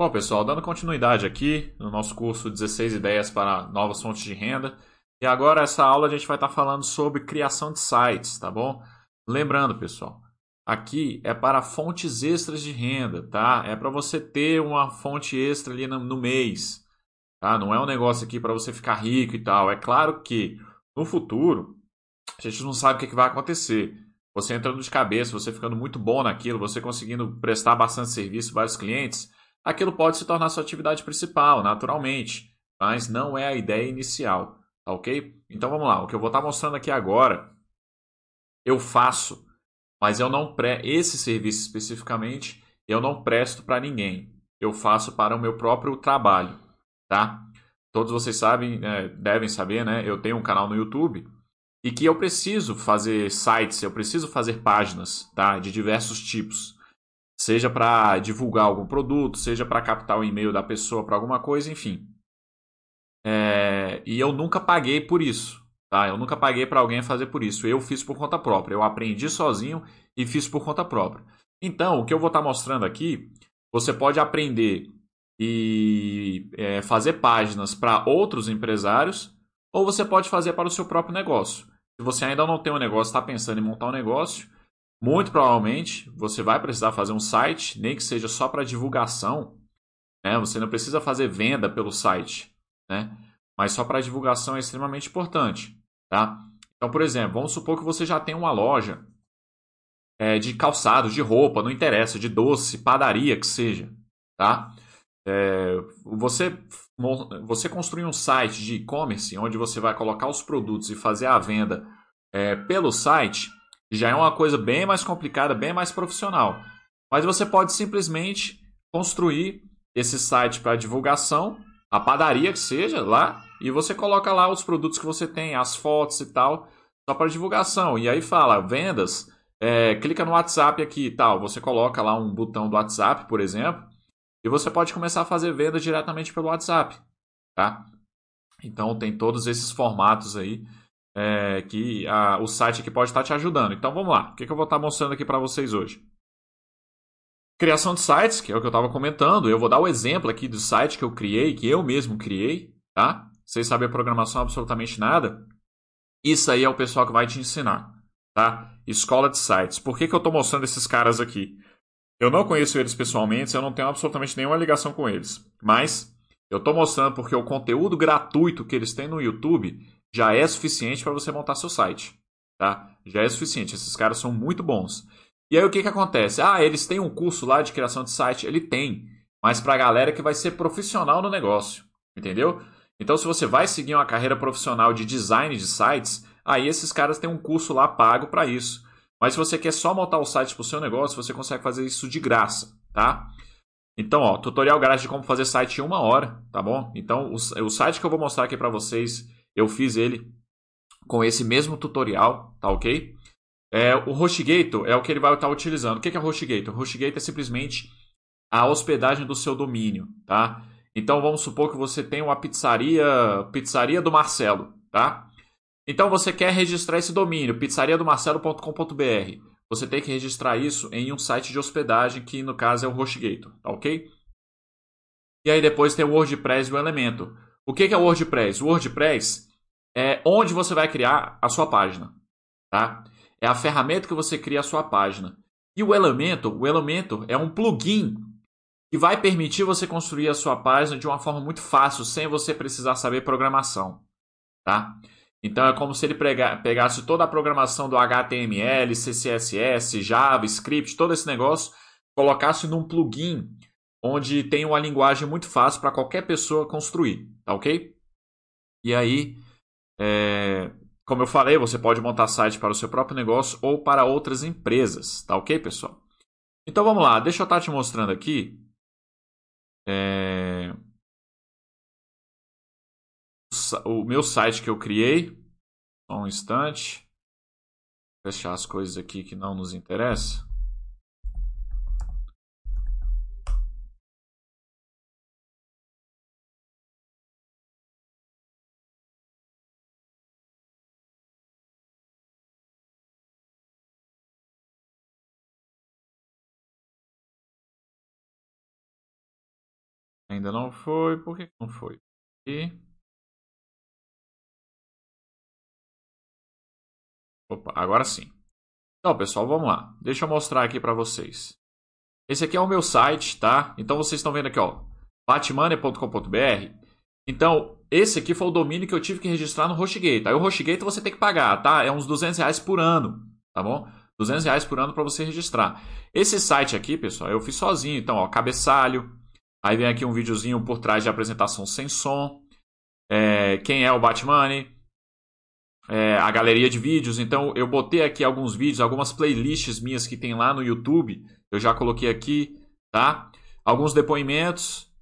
Bom, pessoal, dando continuidade aqui no nosso curso 16 ideias para novas fontes de renda. E agora essa aula a gente vai estar falando sobre criação de sites, tá bom? Lembrando, pessoal, aqui é para fontes extras de renda, tá? É para você ter uma fonte extra ali no, mês, tá? Não é um negócio aqui para você ficar rico e tal. É claro que no futuro a gente não sabe o que, que vai acontecer. Você entrando de cabeça, você ficando muito bom naquilo, você conseguindo prestar bastante serviço, vários clientes aquilo pode se tornar sua atividade principal, naturalmente, mas não é a ideia inicial, tá ok? Então vamos lá, o que eu vou estar mostrando aqui agora, eu faço, mas eu não pre esse serviço especificamente, eu não presto para ninguém. Eu faço para o meu próprio trabalho, tá? Todos vocês sabem, né, devem saber, né? Eu tenho um canal no YouTube e que eu preciso fazer sites, eu preciso fazer páginas, tá? De diversos tipos seja para divulgar algum produto, seja para captar o e-mail da pessoa para alguma coisa, enfim. É, e eu nunca paguei por isso, tá? Eu nunca paguei para alguém fazer por isso. Eu fiz por conta própria. Eu aprendi sozinho e fiz por conta própria. Então, o que eu vou estar tá mostrando aqui, você pode aprender e é, fazer páginas para outros empresários, ou você pode fazer para o seu próprio negócio. Se você ainda não tem um negócio, está pensando em montar um negócio, muito provavelmente você vai precisar fazer um site, nem que seja só para divulgação. Né? Você não precisa fazer venda pelo site, né? mas só para divulgação é extremamente importante. Tá? Então, por exemplo, vamos supor que você já tem uma loja é, de calçados, de roupa, não interessa, de doce, padaria que seja. Tá? É, você, você construir um site de e-commerce onde você vai colocar os produtos e fazer a venda é, pelo site já é uma coisa bem mais complicada, bem mais profissional. Mas você pode simplesmente construir esse site para divulgação, a padaria que seja lá, e você coloca lá os produtos que você tem, as fotos e tal, só para divulgação. E aí fala, vendas, é, clica no WhatsApp aqui e tal. Você coloca lá um botão do WhatsApp, por exemplo, e você pode começar a fazer venda diretamente pelo WhatsApp, tá? Então tem todos esses formatos aí é, que a, o site aqui pode estar te ajudando. Então vamos lá, o que, que eu vou estar mostrando aqui para vocês hoje? Criação de sites, que é o que eu estava comentando. Eu vou dar o exemplo aqui do site que eu criei, que eu mesmo criei, tá? Sem saber programação absolutamente nada. Isso aí é o pessoal que vai te ensinar, tá? Escola de sites. Por que, que eu estou mostrando esses caras aqui? Eu não conheço eles pessoalmente, eu não tenho absolutamente nenhuma ligação com eles. Mas eu estou mostrando porque o conteúdo gratuito que eles têm no YouTube já é suficiente para você montar seu site. Tá? Já é suficiente. Esses caras são muito bons. E aí o que, que acontece? Ah, eles têm um curso lá de criação de site? Ele tem. Mas para a galera que vai ser profissional no negócio. Entendeu? Então, se você vai seguir uma carreira profissional de design de sites, aí esses caras têm um curso lá pago para isso. Mas se você quer só montar o site para o seu negócio, você consegue fazer isso de graça, tá? Então, ó, tutorial grátis de como fazer site em uma hora, tá bom? Então, o, o site que eu vou mostrar aqui para vocês eu fiz ele com esse mesmo tutorial, tá ok? É, o HostGator é o que ele vai estar utilizando. O que é HostGator? O HostGator é simplesmente a hospedagem do seu domínio, tá? Então vamos supor que você tem uma pizzaria, pizzaria do Marcelo, tá? Então você quer registrar esse domínio, pizzariadomarcelo.com.br. Você tem que registrar isso em um site de hospedagem que no caso é o HostGator, tá ok? E aí depois tem o WordPress e o Elemento. O que é o WordPress? O WordPress é onde você vai criar a sua página, tá? É a ferramenta que você cria a sua página. E o Elementor, o Elementor é um plugin que vai permitir você construir a sua página de uma forma muito fácil, sem você precisar saber programação, tá? Então é como se ele pegasse toda a programação do HTML, CSS, JavaScript, todo esse negócio, colocasse num plugin onde tem uma linguagem muito fácil para qualquer pessoa construir, tá ok? E aí é, como eu falei, você pode montar site para o seu próprio negócio ou para outras empresas, tá ok, pessoal? Então vamos lá, deixa eu estar te mostrando aqui. É, o meu site que eu criei. Só um instante. Fechar as coisas aqui que não nos interessam. Ainda não foi. Por que não foi? E... Opa, agora sim. Então, pessoal, vamos lá. Deixa eu mostrar aqui para vocês. Esse aqui é o meu site, tá? Então vocês estão vendo aqui, ó, batmoney.com.br. Então, esse aqui foi o domínio que eu tive que registrar no HostGator. Aí o HostGator você tem que pagar, tá? É uns 200 reais por ano, tá bom? 200 reais por ano para você registrar. Esse site aqui, pessoal, eu fiz sozinho. Então, ó, cabeçalho. Aí vem aqui um videozinho por trás de apresentação sem som. É, quem é o Batmoney é, a galeria de vídeos. Então eu botei aqui alguns vídeos, algumas playlists minhas que tem lá no YouTube. Eu já coloquei aqui, tá? Alguns depoimentos.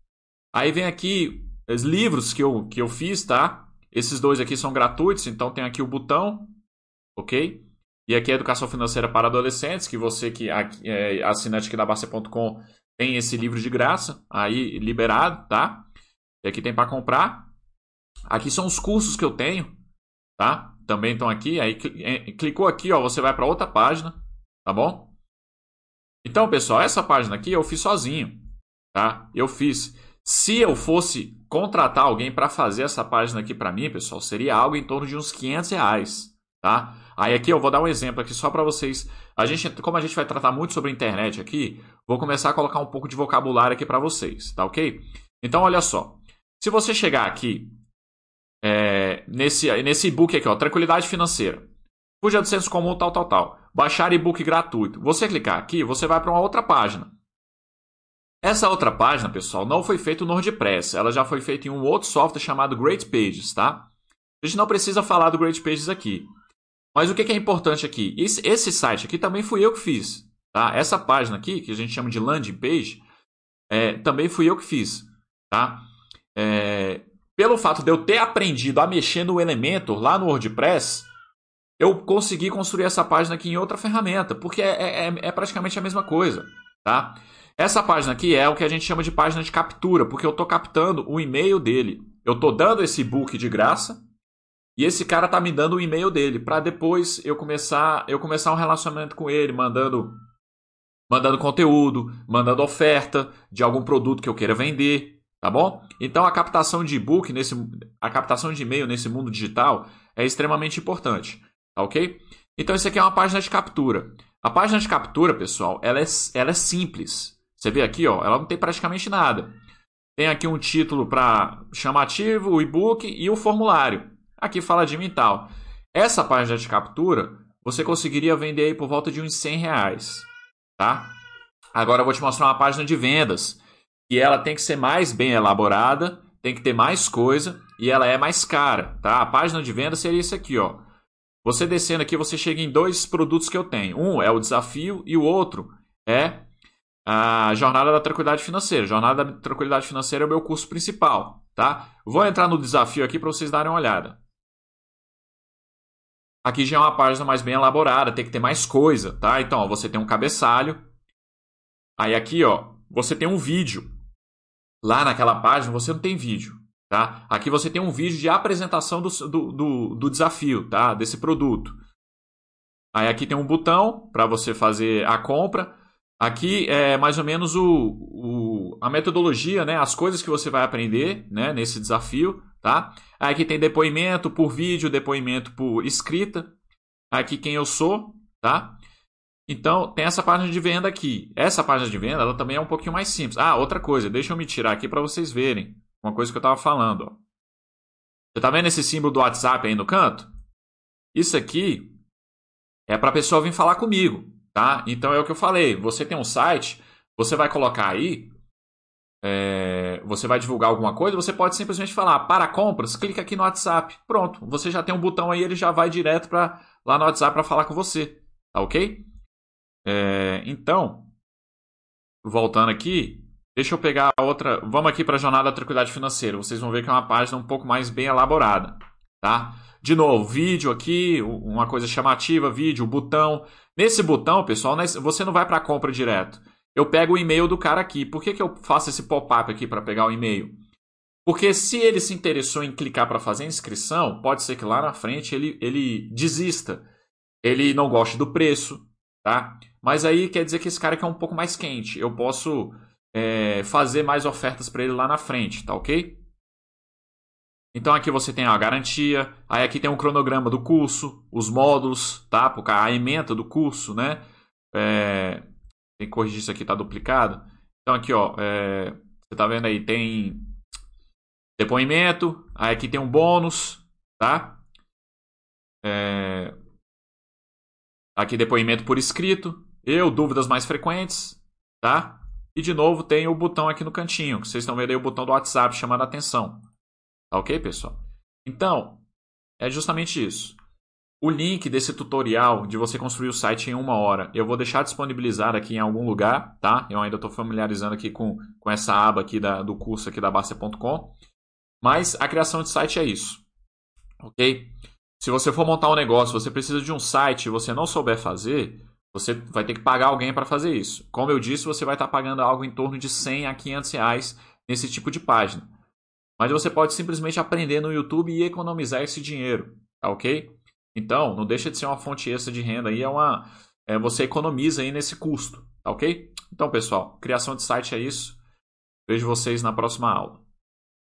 Aí vem aqui os livros que eu, que eu fiz, tá? Esses dois aqui são gratuitos, então tem aqui o botão, ok? E aqui é Educação Financeira para Adolescentes, que você que é assinante aqui da Basta.com tem esse livro de graça, aí liberado, tá? E aqui tem para comprar. Aqui são os cursos que eu tenho, tá? também estão aqui. Aí é, clicou aqui, ó, você vai para outra página, tá bom? Então, pessoal, essa página aqui eu fiz sozinho, tá? Eu fiz. Se eu fosse contratar alguém para fazer essa página aqui para mim, pessoal, seria algo em torno de uns 500 reais, tá? Aí aqui eu vou dar um exemplo aqui só para vocês. A gente, como a gente vai tratar muito sobre internet aqui, vou começar a colocar um pouco de vocabulário aqui para vocês, tá ok? Então, olha só. Se você chegar aqui é, nesse, nesse e-book aqui, ó, Tranquilidade Financeira. Fuja do senso comum, tal, tal, tal. Baixar e-book gratuito. Você clicar aqui, você vai para uma outra página. Essa outra página, pessoal, não foi feita no WordPress. Ela já foi feita em um outro software chamado Great Pages, tá? A gente não precisa falar do Great Pages aqui. Mas o que é importante aqui? Esse, esse site aqui também fui eu que fiz. Tá? Essa página aqui, que a gente chama de landing page, é, também fui eu que fiz. Tá? É, pelo fato de eu ter aprendido a mexer no Elementor lá no WordPress, eu consegui construir essa página aqui em outra ferramenta, porque é, é, é, é praticamente a mesma coisa, tá? Essa página aqui é o que a gente chama de página de captura, porque eu estou captando o e-mail dele. Eu estou dando esse book de graça e esse cara está me dando o e-mail dele para depois eu começar eu começar um relacionamento com ele, mandando mandando conteúdo, mandando oferta de algum produto que eu queira vender, Tá bom? Então a captação de e-book, nesse, a captação de e-mail nesse mundo digital é extremamente importante. Tá ok? Então isso aqui é uma página de captura. A página de captura, pessoal, ela é, ela é simples. Você vê aqui, ó, ela não tem praticamente nada. Tem aqui um título para chamativo, o e-book e o formulário. Aqui fala de mim tal. Essa página de captura você conseguiria vender aí por volta de uns 100 reais. Tá? Agora eu vou te mostrar uma página de vendas e ela tem que ser mais bem elaborada, tem que ter mais coisa e ela é mais cara, tá? A página de venda seria isso aqui, ó. Você descendo aqui, você chega em dois produtos que eu tenho. Um é o desafio e o outro é a Jornada da Tranquilidade Financeira. Jornada da Tranquilidade Financeira é o meu curso principal, tá? Vou entrar no desafio aqui para vocês darem uma olhada. Aqui já é uma página mais bem elaborada, tem que ter mais coisa, tá? Então, ó, você tem um cabeçalho. Aí aqui, ó, você tem um vídeo. Lá naquela página você não tem vídeo. Tá? Aqui você tem um vídeo de apresentação do, do, do, do desafio, tá? desse produto. Aí aqui tem um botão para você fazer a compra. Aqui é mais ou menos o, o, a metodologia, né? as coisas que você vai aprender né? nesse desafio. Tá? Aqui tem depoimento por vídeo, depoimento por escrita. Aqui quem eu sou, tá? Então, tem essa página de venda aqui. Essa página de venda, ela também é um pouquinho mais simples. Ah, outra coisa, deixa eu me tirar aqui para vocês verem. Uma coisa que eu estava falando. Ó. Você está vendo esse símbolo do WhatsApp aí no canto? Isso aqui é para a pessoa vir falar comigo, tá? Então é o que eu falei. Você tem um site, você vai colocar aí, é, você vai divulgar alguma coisa, você pode simplesmente falar para compras, clica aqui no WhatsApp. Pronto, você já tem um botão aí, ele já vai direto para lá no WhatsApp para falar com você, tá ok? É, então, voltando aqui, deixa eu pegar outra. Vamos aqui para a jornada da tranquilidade financeira. Vocês vão ver que é uma página um pouco mais bem elaborada, tá? De novo, vídeo aqui, uma coisa chamativa, vídeo, botão. Nesse botão, pessoal, você não vai para a compra direto. Eu pego o e-mail do cara aqui. Por que, que eu faço esse pop-up aqui para pegar o e-mail? Porque se ele se interessou em clicar para fazer a inscrição, pode ser que lá na frente ele, ele desista. Ele não goste do preço, tá? Mas aí quer dizer que esse cara aqui é um pouco mais quente. Eu posso é, fazer mais ofertas para ele lá na frente, tá ok? Então aqui você tem a garantia, aí aqui tem um cronograma do curso, os módulos, tá? A ementa do curso, né? É, tem que corrigir isso aqui, tá duplicado. Então aqui, ó, é, você tá vendo aí, tem depoimento, aí aqui tem um bônus, tá? É, aqui depoimento por escrito, eu, dúvidas mais frequentes, tá? E de novo tem o botão aqui no cantinho, que vocês estão vendo aí o botão do WhatsApp chamando a atenção. Tá ok, pessoal? Então, é justamente isso. O link desse tutorial de você construir o site em uma hora, eu vou deixar disponibilizado aqui em algum lugar, tá? Eu ainda estou familiarizando aqui com, com essa aba aqui da, do curso aqui da Bastia.com. Mas a criação de site é isso, ok? Se você for montar um negócio, você precisa de um site e você não souber fazer, você vai ter que pagar alguém para fazer isso. Como eu disse, você vai estar tá pagando algo em torno de 100 a 500 reais nesse tipo de página. Mas você pode simplesmente aprender no YouTube e economizar esse dinheiro, tá ok? Então, não deixa de ser uma fonte extra de renda aí, é uma, é, você economiza aí nesse custo, tá ok? Então, pessoal, criação de site é isso. Vejo vocês na próxima aula.